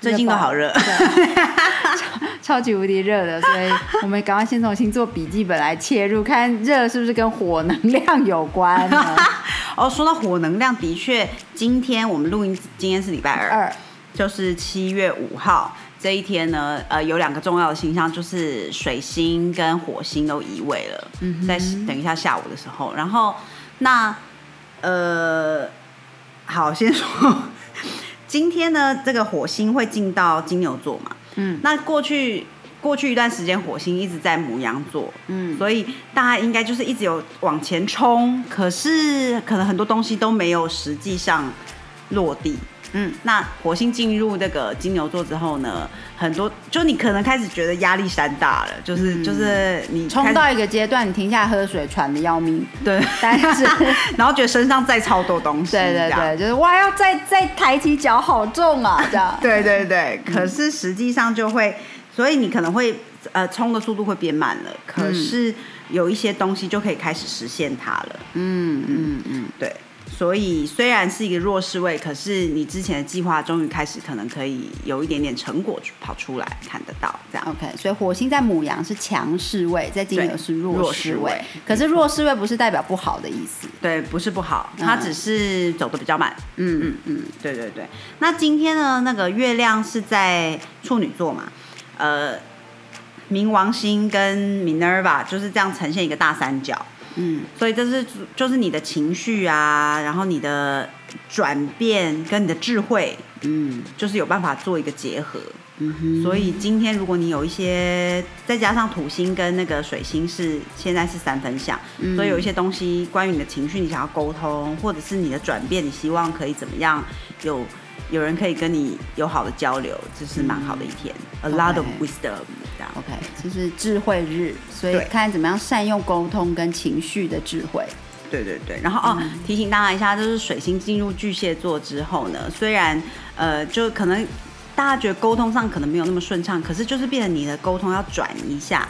最近都好热，对超级无敌热的，所以我们赶快先从星座笔记本来切入，看热是不是跟火能量有关呢？哦，说到火能量，的确，今天我们录音，今天是礼拜二，二就是七月五号这一天呢，呃，有两个重要的星象，就是水星跟火星都移位了，嗯在等一下下午的时候，然后那呃，好，先说今天呢，这个火星会进到金牛座嘛，嗯。那过去过去一段时间，火星一直在母羊座，嗯，所以大家应该就是一直有往前冲，可是可能很多东西都没有实际上落地。嗯，那火星进入那个金牛座之后呢，很多就你可能开始觉得压力山大了，就是、嗯。就是你冲到一个阶段，你停下来喝水，喘的要命，对，但是。然后觉得身上再超多东西，对对对，就是哇，要再再抬起脚，好重啊，这样。对对对，可是实际上就会，所以你可能会呃冲的速度会变慢了，可是有一些东西就可以开始实现它了。嗯嗯嗯，对，所以虽然是一个弱势位，可是你之前的计划终于开始，可能可以有一点点成果跑出来，看得到这样。OK，所以火星在母羊是强势位，在金牛是弱弱势位势位。可是弱势位不是代表不好的意思。对，不是不好，它嗯只是走的比较慢。嗯嗯嗯，对对对。那今天呢，那个月亮是在处女座嘛，呃，冥王星跟 Minerva 就是这样呈现一个大三角。嗯。所以这是就是你的情绪啊，然后你的转变跟你的智慧，嗯。就是有办法做一个结合。嗯哼，所以今天如果你有一些，再加上土星跟那个水星是现在是三分相，嗯。所以有一些东西关于你的情绪，你想要沟通，或者是你的转变，你希望可以怎么样有有人可以跟你有好的交流，这是蛮好的一天。A lot of wisdom，这样。OK，就是智慧日，所以看怎么样善用沟通跟情绪的智慧。对对对，然后哦，嗯提醒大家一下，就是水星进入巨蟹座之后呢，虽然呃，就可能大家觉得沟通上可能没有那么顺畅，可是就是变成你的沟通要转一下，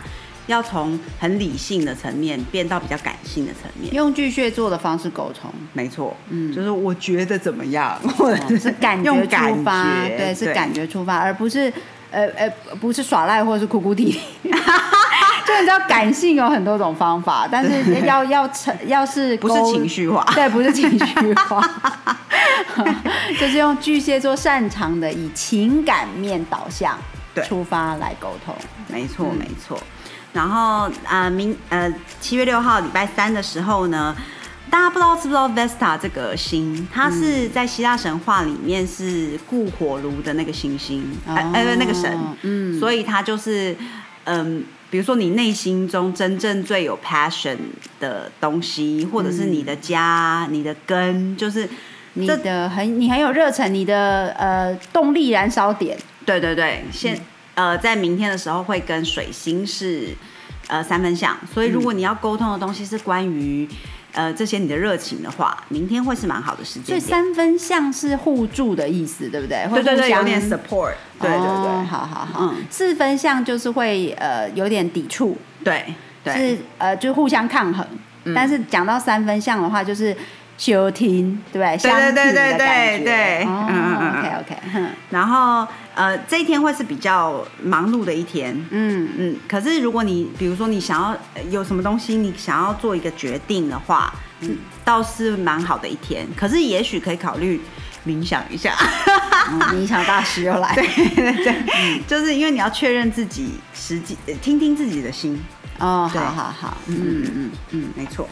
要从很理性的层面变到比较感性的层面。用巨蟹座的方式沟通，没错，嗯就是我觉得怎么样，或者哦 是感觉出发，对，是感觉出发，而不是呃呃，不是耍赖或者是哭哭啼啼。就你知道，感性有很多种方法，但是 要要成要是不是情绪化。对，不是情绪化，就是用巨蟹座擅长的以情感面导向对出发来沟通。没错，嗯没错。然后呃，明呃七月六号礼拜三的时候呢，大家不知道知不知道 Vesta 这个星，它是在希腊神话里面是固火炉的那个星星，呃呃那个神，哦嗯，所以它就是嗯。比如说，你内心中真正最有 passion 的东西，或者是你的家、你的根，就是你的很你很有热忱，你的呃动力燃烧点，对对对，现、呃，在明天的时候会跟水星是呃三分相，所以如果你要沟通的东西是关于呃这些你的热情的话，明天会是蛮好的时间所以。三分像是互助的意思，对不对？对对对，有点 support，对对哦对，好好好。嗯四分像就是会呃有点抵触，对对是呃就互相抗衡。嗯但是讲到三分像的话，就是休听，对不对？对对对对嗯嗯嗯 OK OK，哼然后呃这一天会是比较忙碌的一天。嗯嗯，可是如果你比如说你想要呃有什么东西，你想要做一个决定的话，嗯，倒是蛮好的一天。可是也许可以考虑冥想一下。嗯，冥想大师又来，对对对，就是因为你要确认自己实际，呃听听自己的心。哦，好好好，嗯嗯嗯，没错。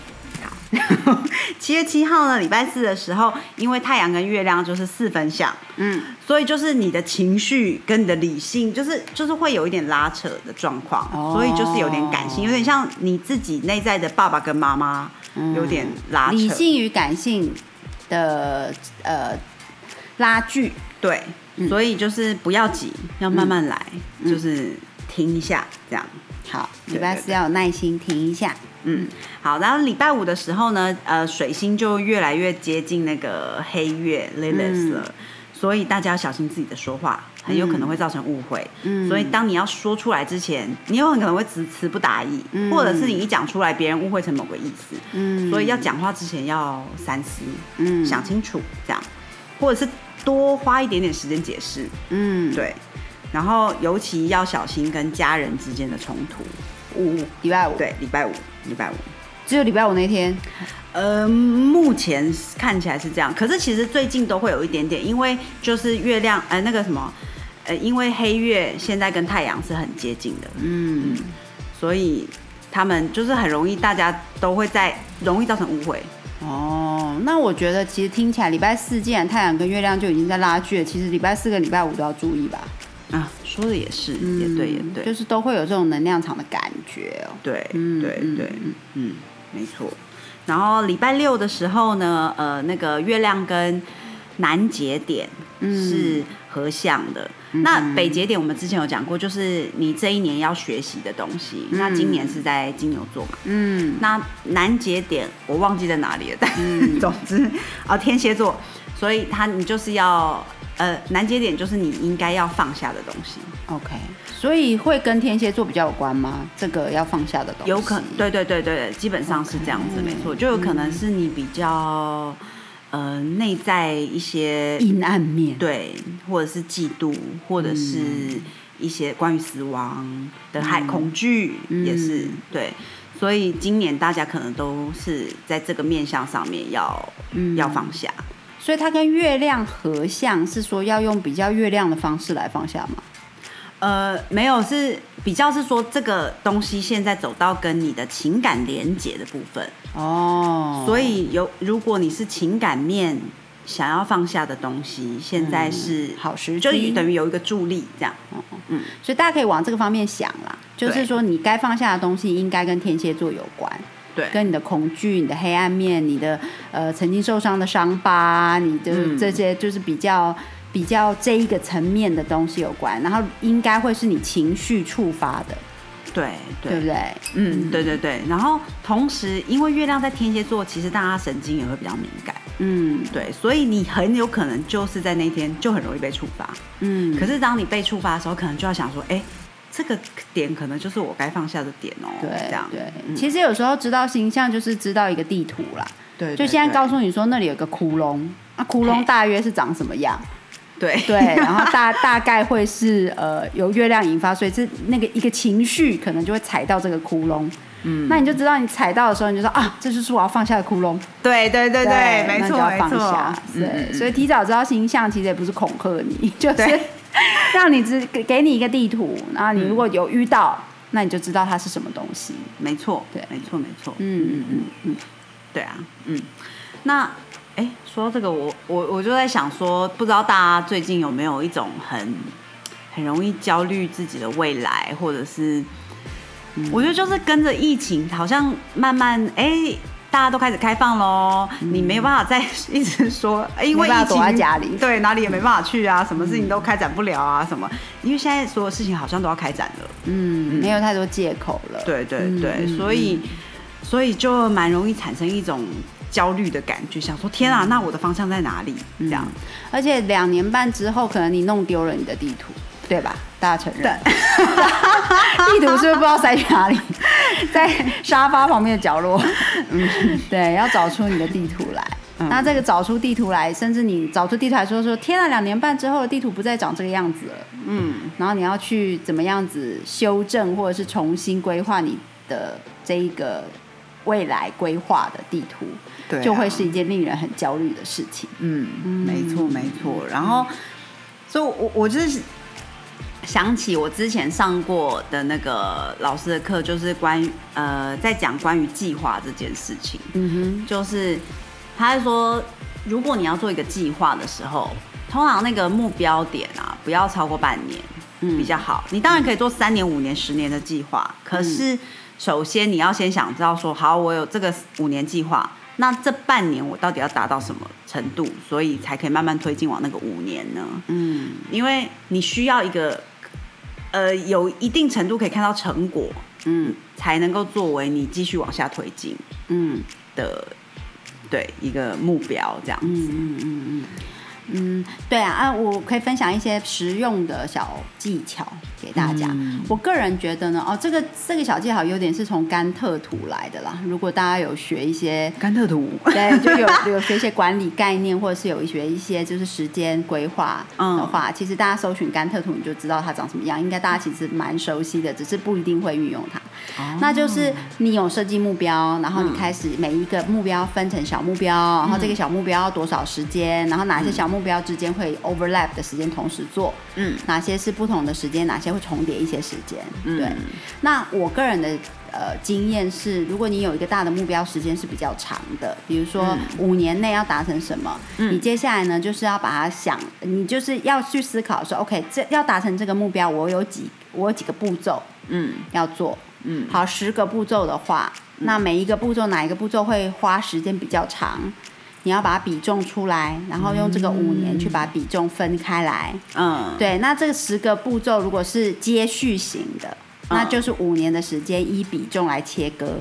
好，七月七号呢，礼拜四的时候，因为太阳跟月亮就是四分相，嗯。所以就是你的情绪跟你的理性，就是就是会有一点拉扯的状况，哦。所以就是有点感性，有点像你自己内在的爸爸跟妈妈，嗯。有点拉扯。理性与感性的呃拉锯，对，嗯。所以就是不要急，要慢慢来，就是停一下，这样。好，对礼拜四要有耐心停一下。嗯，好，然后礼拜五的时候呢，呃，水星就越来越接近那个黑月 Lilith 了，所以大家要小心自己的说话，很有可能会造成误会。嗯。所以当你要说出来之前，你有很可能会词词不达意，或者是你一讲出来，别人误会成某个意思。嗯。所以要讲话之前要三思，嗯。想清楚，这样，或者是多花一点点时间解释。嗯，对，然后尤其要小心跟家人之间的冲突。五礼拜五，，对，礼拜五，礼拜五。只有礼拜五那天，呃，目前看起来是这样，可是其实最近都会有一点点，因为就是月亮，呃，那个什么，呃，因为黑月现在跟太阳是很接近的，嗯，所以他们就是很容易，大家都会在容易造成误会。哦，那我觉得其实听起来礼拜四既然太阳跟月亮就已经在拉锯了，其实礼拜四跟礼拜五都要注意吧。啊，说的也是，也对，也对，就是都会有这种能量场的感觉哦。对，对对，嗯，没错。然后礼拜六的时候呢，呃，那个月亮跟南节点嗯是合相的。那北节点我们之前有讲过，就是你这一年要学习的东西。那今年是在金牛座嘛？嗯那南节点我忘记在哪里了，但 总之啊，天蝎座，所以它你就是要呃，难节点就是你应该要放下的东西。，OK，所以会跟天蝎座比较有关吗？这个要放下的东西，有可能，对对对对，基本上是这样子，没错，就有可能是你比较呃内在一些阴暗面。对，或者是嫉妒，或者是一些关于死亡的害恐惧，也是对。所以今年大家可能都是在这个面向上面要、要放下。所以它跟月亮合相，是说要用比较月亮的方式来放下吗？呃，没有，是比较是说这个东西现在走到跟你的情感连接的部分。哦，所以有，如果你是情感面想要放下的东西，现在是、好时机就等于有一个助力这样。嗯所以大家可以往这个方面想啦，就是说你该放下的东西应该跟天蝎座有关，对，跟你的恐惧、你的黑暗面、你的呃曾经受伤的伤疤、你的嗯。这些就是比较比较这一个层面的东西有关，然后应该会是你情绪触发的，对对。对不对？嗯，对对对。然后同时，因为月亮在天蝎座，其实大家神经也会比较敏感，嗯。对，所以你很有可能就是在那天就很容易被触发。嗯，可是当你被触发的时候，可能就要想说，哎，这个点可能就是我该放下的点哦，对这样对，嗯其实有时候知道形象就是知道一个地图啦，对，就现在告诉你说那里有个窟窿，啊，窟窿大约是长什么样？对对，然后大 大概会是呃由月亮引发，所以是那个一个情绪可能就会踩到这个窟窿。嗯，那你就知道你踩到的时候，你就说啊，这就是我要放下的窟窿。对对对对，那没错没错下。，对，所以提早知道形象其实也不是恐吓你，就是对 让你只给给你一个地图，然后你如果有遇到，那你就知道它是什么东西。没错，对没错，没错，嗯嗯嗯嗯，对啊，嗯，那哎，说到这个，我我我就在想说，不知道大家最近有没有一种很很容易焦虑自己的未来，或者是，嗯我觉得就是跟着疫情，好像慢慢哎。大家都开始开放喽，你没有办法再一直说，哎因为疫情躲在家里。对，哪里也没办法去啊，什么事情都开展不了啊，什么，因为现在所有事情好像都要开展了，嗯，没有太多借口了。对对嗯对，嗯所以所以就蛮容易产生一种焦虑的感觉，想说天啊，那我的方向在哪里？这样，而且两年半之后，可能你弄丢了你的地图，对吧？大家承认。地图是不是不知道塞去哪里？在沙发旁边的角落。嗯，对，要找出你的地图来。嗯那这个找出地图来，甚至你找出地图来说说，天啊，两年半之后的地图不再长这个样子了。嗯，然后你要去怎么样子修正，或者是重新规划你的这一个未来规划的地图，对啊就会是一件令人很焦虑的事情。嗯，没错没错。然后，所以我我就是想起我之前上过的那个老师的课，就是关于呃在讲关于计划这件事情。嗯哼就是他是说，如果你要做一个计划的时候，通常那个目标点啊，不要超过半年，嗯比较好。你当然可以做三年、五年、十年的计划，可是首先你要先想知道说，好，我有这个五年计划，那这半年我到底要达到什么程度，所以才可以慢慢推进往那个五年呢？嗯因为你需要一个呃有一定程度可以看到成果嗯，才能够作为你继续往下推进嗯的对一个目标这样子。嗯嗯嗯嗯嗯，对啊啊，我可以分享一些实用的小技巧给大家。嗯我个人觉得呢，哦，这个这个小技巧有点是从甘特图来的啦。如果大家有学一些甘特图，对，就有 有学一些管理概念，或者是有学一些就是时间规划嗯的话，其实大家搜寻甘特图，你就知道它长什么样。应该大家其实蛮熟悉的，只是不一定会运用它。那就是你有设计目标，然后你开始每一个目标分成小目标，然后这个小目标要多少时间，然后哪些小目标之间会 overlap 的时间同时做，嗯。哪些是不同的时间，哪些会重叠一些时间。嗯。对，那我个人的呃经验是，如果你有一个大的目标，时间是比较长的，比如说五年内要达成什么，嗯。你接下来呢就是要把它想，你就是要去思考说，OK，这要达成这个目标，我有几我有几个步骤嗯。要做。嗯好，十个步骤的话，那每一个步骤哪一个步骤会花时间比较长？你要把它比重出来，然后用这个五年去把比重分开来。嗯，对，那这十个步骤如果是接续型的，那就是五年的时间依比重来切割，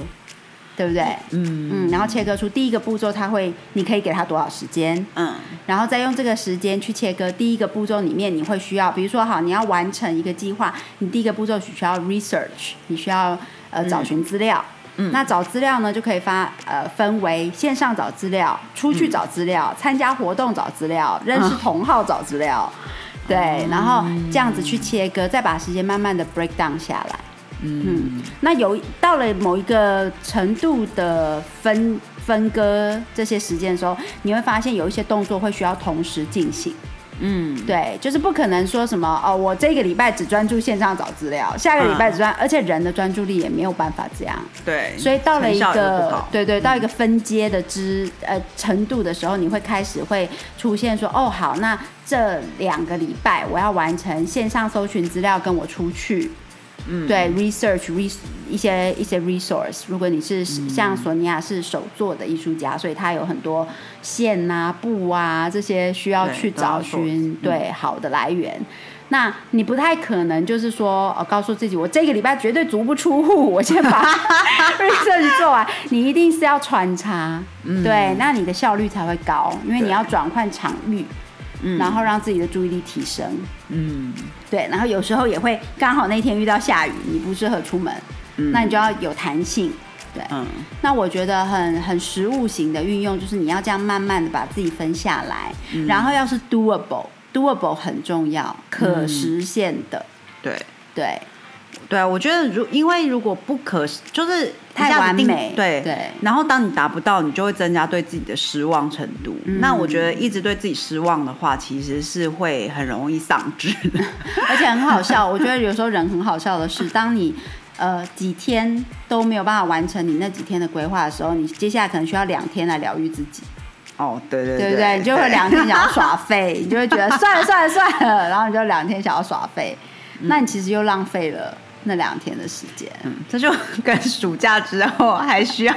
对不对？嗯。嗯，然后切割出第一个步骤，它会，你可以给它多少时间，嗯。然后再用这个时间去切割第一个步骤里面，你会需要，比如说好，你要完成一个计划，你第一个步骤需要 research，你需要呃找寻资料。嗯。那找资料呢，就可以发呃分为线上找资料、出去找资料、参加活动找资料、认识同好找资料，对，然后这样子去切割，再把时间慢慢的 break down 下来。嗯那有到了某一个程度的分分割这些时间的时候，你会发现有一些动作会需要同时进行。嗯，对，就是不可能说什么哦，我这个礼拜只专注线上找资料，下个礼拜只专，而且人的专注力也没有办法这样。对，所以到了一个对对，到一个分阶的之呃程度的时候，你会开始会出现说，哦好，那这两个礼拜我要完成线上搜寻资料，跟我出去。嗯。对，research res 一些一些 resource。如果你是嗯。像索尼娅是手作的艺术家，所以他有很多线啊、布啊这些需要去找寻对好的来源。那你不太可能就是说，呃，告诉自己我这个礼拜绝对足不出户，我先把 research 做完。你一定是要穿插，对，那你的效率才会高，因为你要转换场域，嗯然后让自己的注意力提升。嗯对，然后有时候也会刚好那天遇到下雨，你不适合出门，嗯那你就要有弹性。对，嗯那我觉得很很实物型的运用，就是你要这样慢慢的把自己分下来，嗯然后要是 doable，doable 很重要，可实现的。对。对，对啊，我觉得如因为如果不可就是太完美对对然后当你达不到，你就会增加对自己的失望程度。嗯那我觉得一直对自己失望的话，其实是会很容易丧志的。而且很好笑。我觉得有时候人很好笑的是，当你呃几天都没有办法完成你那几天的规划的时候，你接下来可能需要两天来疗愈自己。哦，对对对不对？你就会两天想要耍废，你就会觉得 算了算了算了，然后你就两天想要耍废，那你其实又浪费了那两天的时间。嗯，这就 跟暑假之后还需要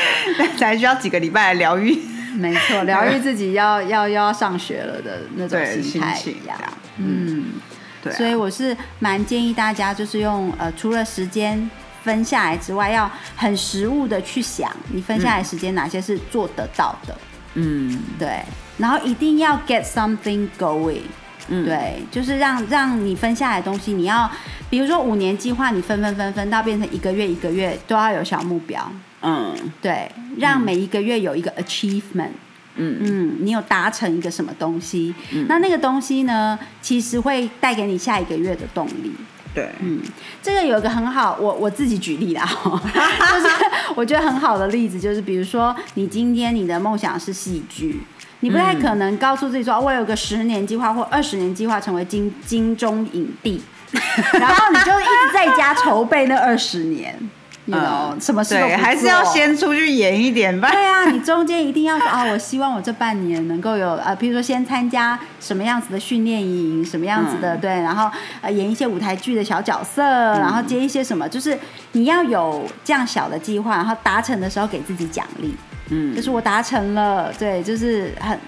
才需要几个礼拜来疗愈。没错，疗愈自己要要又要上学了的那种心态一样。嗯，对啊、所以我是蛮建议大家，就是用呃，除了时间分下来之外，要很实务的去想，你分下来时间哪些是做得到的。嗯对，然后一定要 get something going。嗯，对，就是让让你分下来的东西，你要比如说五年计划，你分分分分到变成一个月一个月都要有小目标，嗯。对，让每一个月有一个 achievement，嗯。嗯，你有达成一个什么东西，那那个东西呢，其实会带给你下一个月的动力。对，嗯，这个有一个很好，我我自己举例啦，就是我觉得很好的例子，就是比如说你今天你的梦想是戏剧，你不太可能告诉自己说，哦我有个十年计划或二十年计划成为金金钟影帝，然后你就一直在家筹备那二十年。you know，、什么事对，还是要先出去演一点吧。对啊，你中间一定要说啊，我希望我这半年能够有呃，比如说先参加什么样子的训练营，什么样子的、对，然后呃演一些舞台剧的小角色，然后接一些什么，就是你要有这样小的计划，然后达成的时候给自己奖励，嗯。就是我达成了，对，就是很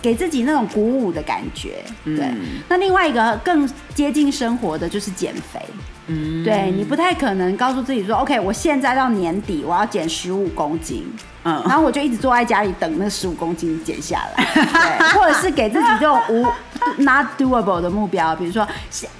给自己那种鼓舞的感觉，对。嗯那另外一个更接近生活的就是减肥。嗯，对你不太可能告诉自己说，OK，我现在到年底我要减十五公斤，嗯，然后我就一直坐在家里等那十五公斤减下来，对，或者是给自己这种无 not doable 的目标，比如说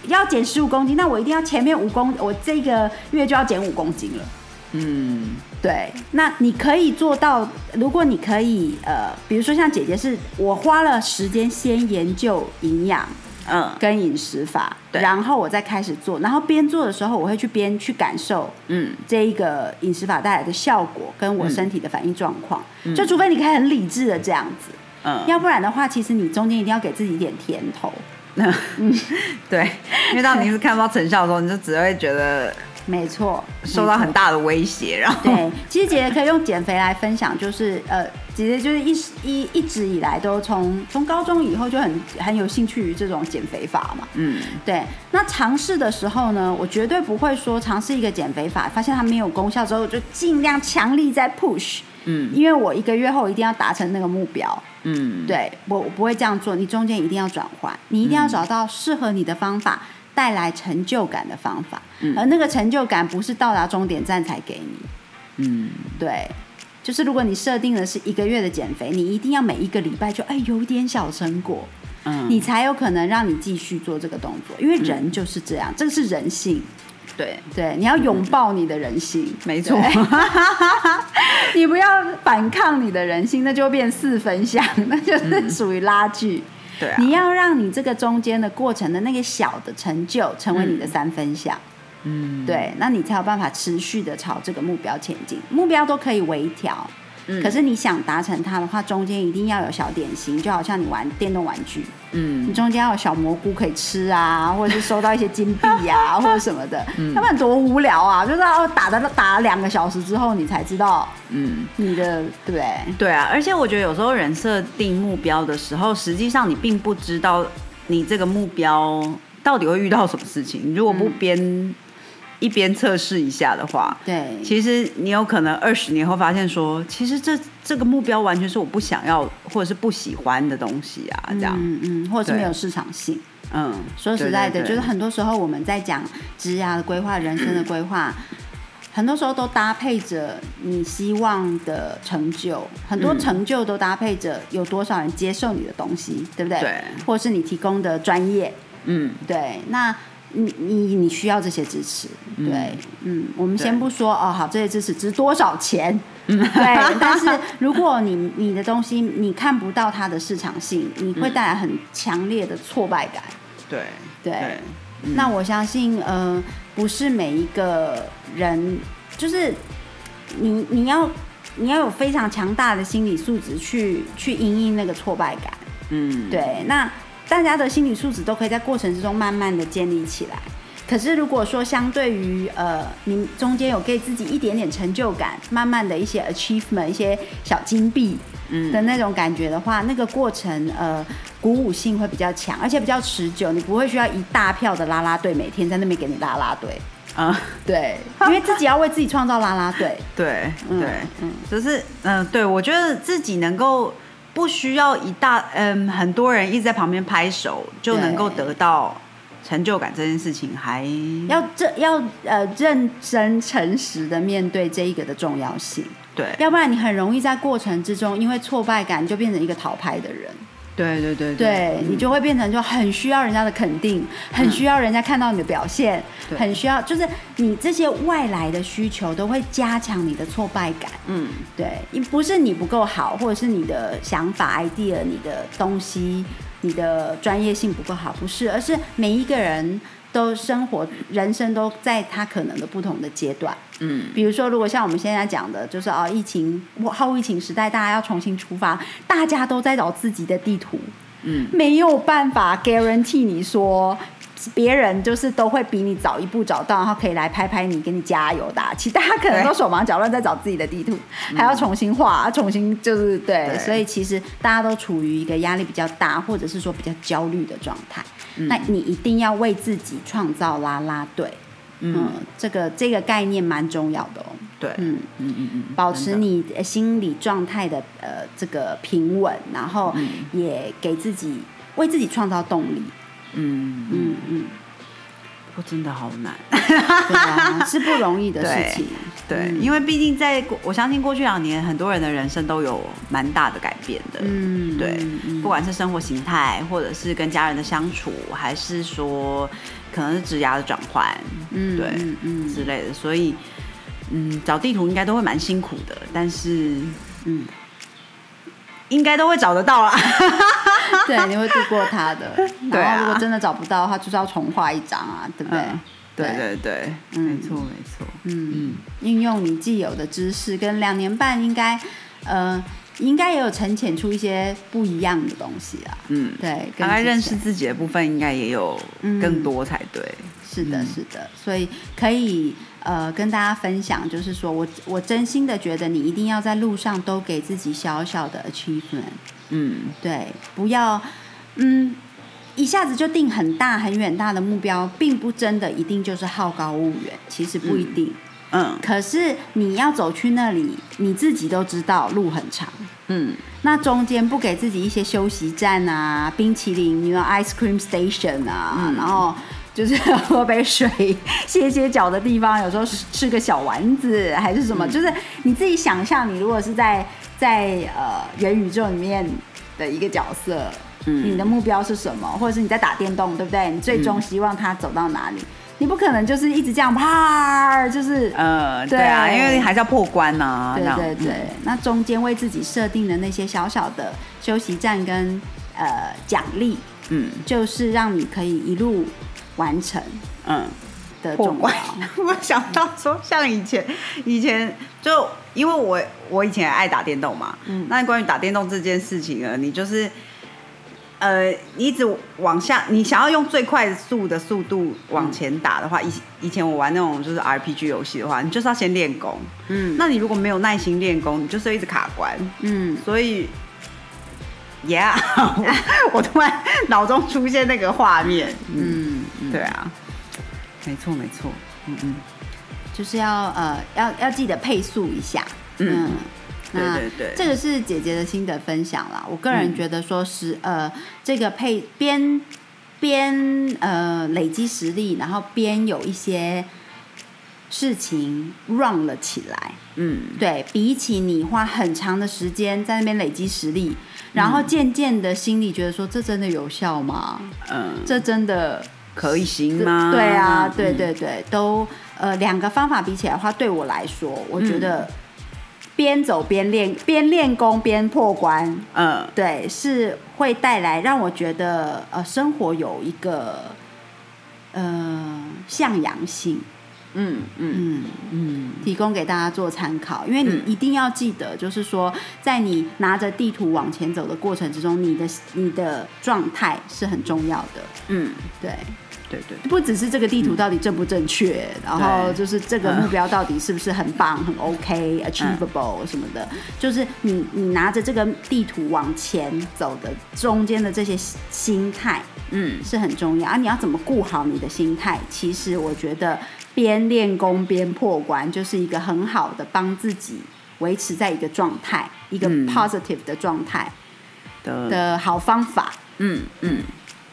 要减十五公斤，那我一定要前面五公，我这个月就要减五公斤了，嗯，对，那你可以做到，如果你可以，呃，比如说像姐姐是，我花了时间先研究营养。嗯，跟饮食法，然后我再开始做，然后边做的时候，我会去边去感受，嗯，这一个饮食法带来的效果，跟我身体的反应状况。就除非你可以很理智的这样子，嗯，要不然的话，其实你中间一定要给自己一点甜头。嗯，对，因为当你是看不到成效的时候，你就只会觉得。没错，受到很大的威胁，然后。对，其实姐姐可以用减肥来分享，就是呃，姐姐就是一一一直以来都从从高中以后就很很有兴趣于这种减肥法嘛，嗯，对。那尝试的时候呢，我绝对不会说尝试一个减肥法，发现它没有功效之后就尽量强力在 push，嗯，因为我一个月后一定要达成那个目标，嗯，对我我不会这样做，你中间一定要转换，你一定要找到适合你的方法。带来成就感的方法，而那个成就感不是到达终点站才给你。嗯，对，就是如果你设定的是一个月的减肥，你一定要每一个礼拜就哎有点小成果，嗯，你才有可能让你继续做这个动作。因为人就是这样，这个是人性。对。对，你要拥抱你的人性，没错。你不要反抗你的人性，那就变四分相，那就是属于拉锯。对，你要让你这个中间的过程的那个小的成就成为你的三分项，嗯，对，那你才有办法持续的朝这个目标前进。目标都可以微调。可是你想达成它的话，中间一定要有小点心，就好像你玩电动玩具，嗯，你中间要有小蘑菇可以吃啊，或者是收到一些金币呀，或者什么的，要不然多无聊啊！就是要打的打了两个小时之后，你才知道，嗯，你的对不对？对啊，而且我觉得有时候人设定目标的时候，实际上你并不知道你这个目标到底会遇到什么事情，你如果不编。一边测试一下的话，对，其实你有可能二十年后发现说，其实这这个目标完全是我不想要或者是不喜欢的东西啊，这样，嗯嗯，或者是没有市场性，嗯，说实在的，就是很多时候我们在讲职业的规划、人生的规划，很多时候都搭配着你希望的成就，很多成就都搭配着有多少人接受你的东西，对不对？对，或是你提供的专业，嗯，对，那。你你你需要这些支持，对，嗯，我们先不说哦，好，这些支持值多少钱？对，但是如果你你的东西你看不到它的市场性，你会带来很强烈的挫败感。对对，那我相信，呃，不是每一个人，就是你你要你要有非常强大的心理素质去去应应那个挫败感。嗯，对，那。大家的心理素质都可以在过程之中慢慢的建立起来。可是如果说相对于呃，你中间有给自己一点点成就感，慢慢的一些 achievement，一些小金币，嗯的那种感觉的话，那个过程呃，鼓舞性会比较强，而且比较持久。你不会需要一大票的拉拉队每天在那边给你拉拉队 啊，对，因为自己要为自己创造拉拉队。对，对，嗯，就是嗯，对我觉得自己能够。不需要一大嗯很多人一直在旁边拍手就能够得到成就感这件事情，还要这要呃认真诚实的面对这一个的重要性，对，要不然你很容易在过程之中因为挫败感就变成一个逃拍的人。对对对，对你就会变成就很需要人家的肯定，很需要人家看到你的表现，很需要就是你这些外来的需求都会加强你的挫败感。嗯，对，你不是你不够好，或者是你的想法、idea、你的东西、你的专业性不够好，不是，而是每一个人。都生活人生都在他可能的不同的阶段，嗯，比如说如果像我们现在讲的，就是哦，疫情后疫情时代，大家要重新出发，大家都在找自己的地图，嗯，没有办法 guarantee 你说别人就是都会比你早一步找到，然后可以来拍拍你，给你加油打气，大家可能都手忙脚乱在找自己的地图，还要重新画，重新就是对，所以其实大家都处于一个压力比较大，或者是说比较焦虑的状态。那你一定要为自己创造啦啦队，嗯，这个这个概念蛮重要的哦。对，嗯。嗯嗯嗯，保持你心理状态的呃这个平稳，然后也给自己为自己创造动力。嗯。嗯嗯。不真的好难。对啊，是不容易的事情。对，因为毕竟在过我相信过去两年，很多人的人生都有蛮大的改变的。嗯，对，嗯不管是生活形态，或者是跟家人的相处，还是说可能是职涯的转换，嗯对嗯嗯之类的，所以嗯，找地图应该都会蛮辛苦的，但是嗯，应该都会找得到啦。对，你会度过它的。对啊。然后如果真的找不到的话，就是要重画一张啊，对不对？嗯对。对对，嗯。没错没错，嗯，嗯，运用你既有的知识，跟两年半应该，呃，应该也有沉潜出一些不一样的东西啊。嗯，对，大概认识自己的部分应该也有更多才对。是的，嗯。是的，所以可以呃跟大家分享，就是说我我真心的觉得你一定要在路上都给自己小小的 achievement，嗯对，不要嗯一下子就定很大很远大的目标，并不真的一定就是好高骛远，其实不一定。嗯可是你要走去那里，你自己都知道路很长。嗯那中间不给自己一些休息站啊、冰淇淋，你有 ice cream station 啊，嗯然后就是喝杯水、歇歇脚的地方，有时候吃个小丸子还是什么，就是你自己想象，你如果是在在呃元宇宙里面的一个角色，嗯你的目标是什么，或者是你在打电动，对不对？你最终希望它走到哪里？你不可能就是一直这样啪，就是呃，对对啊，因为还是要破关呐。对对对，那中间为自己设定的那些小小的休息站跟呃奖励，嗯就是让你可以一路完成嗯。破的重关要。，我想到说，像以前，以前就因为我我以前爱打电动嘛，嗯。那关于打电动这件事情呢，你就是，呃，你一直往下，你想要用最快速的速度往前打的话，以以前我玩那种就是 RPG 游戏的话，你就是要先练功，嗯。那你如果没有耐心练功，你就是会一直卡关，嗯，所以。Yeah，我我突然脑中出现那个画面，嗯，对啊，没错没错，嗯嗯。就是要呃要要记得配速一下。嗯对那对对这个是姐姐的心得分享啦。我个人嗯觉得说是、呃，这个配边边呃累积实力，然后边有一些事情 run 了起来。嗯对比起你花很长的时间在那边累积实力，然后渐渐的心里觉得说这真的有效吗？嗯，这真的可以行吗？对啊，对嗯，对对，都呃两个方法比起来的话，对我来说，我觉得边走边练，边练功边破关，嗯。对，是会带来让我觉得呃生活有一个呃向阳性，嗯嗯嗯。嗯提供给大家做参考，因为你嗯一定要记得，就是说，在你拿着地图往前走的过程之中，你的你的状态是很重要的。嗯，对，对对，不只是这个地图到底正不正确，然后就是这个目标到底是不是很棒、很 OK、achievable 什么的，就是你你拿着这个地图往前走的中间的这些心态嗯。是很重要。啊！你要怎么顾好你的心态？其实我觉得边练功边破关，就是一个很好的帮自己维持在一个状态，一个嗯。positive 的状态的，的好方法。嗯嗯，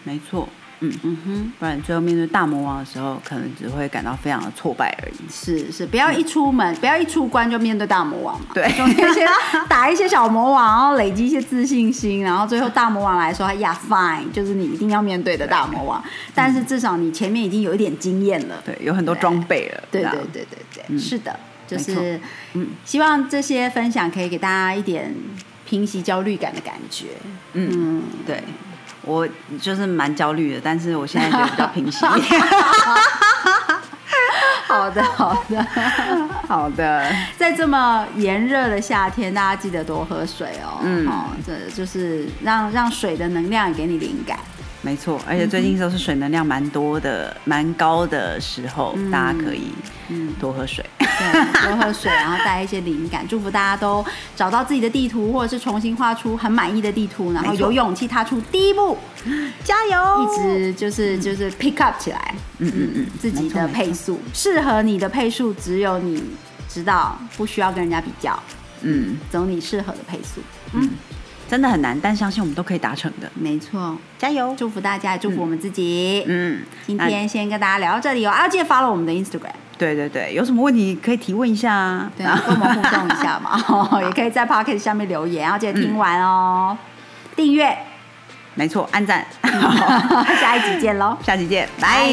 没错，嗯，嗯哼。不然最后面对大魔王的时候，可能只会感到非常的挫败而已。是是，不要一出门，不要一出关就面对大魔王嘛。对中间先打一些小魔王，然后累积一些自信心，然后最后大魔王来说，哎呀，fine，就是你一定要面对的大魔王。但是至少你前面已经有一点经验了。对，有很多装备了。对对对对对，嗯是的，就是嗯希望这些分享可以给大家一点平息焦虑感的感觉。嗯，嗯，对。我就是蛮焦虑的，但是我现在觉得比较平息一点。好的好的。好的，在这么炎热的夏天，大家记得多喝水哦。嗯哦，这就是让让水的能量也给你灵感。没错，而且最近都是水能量蛮多的、蛮高的时候，嗯。大家可以嗯，多喝水。对，多喝水，然后带一些灵感，祝福大家都找到自己的地图，或者是重新画出很满意的地图，然后有勇气踏出第一步，加油！一直就是就是 pick up 起来，嗯嗯嗯自己的配速，适合你的配速只有你知道，不需要跟人家比较，嗯，走你适合的配速。嗯，真的很难，但相信我们都可以达成的。没错，加油！祝福大家，也祝福我们自己。嗯，今天先跟大家聊到这里哦，啊，记得发了我们的 Instagram，对对对，有什么问题可以提问一下？啊，对啊，跟我们互动一下嘛，也可以在 p o c k e t 下面留言，然后记得听完哦，订阅，没错，按赞，下一集见喽，下集见，拜。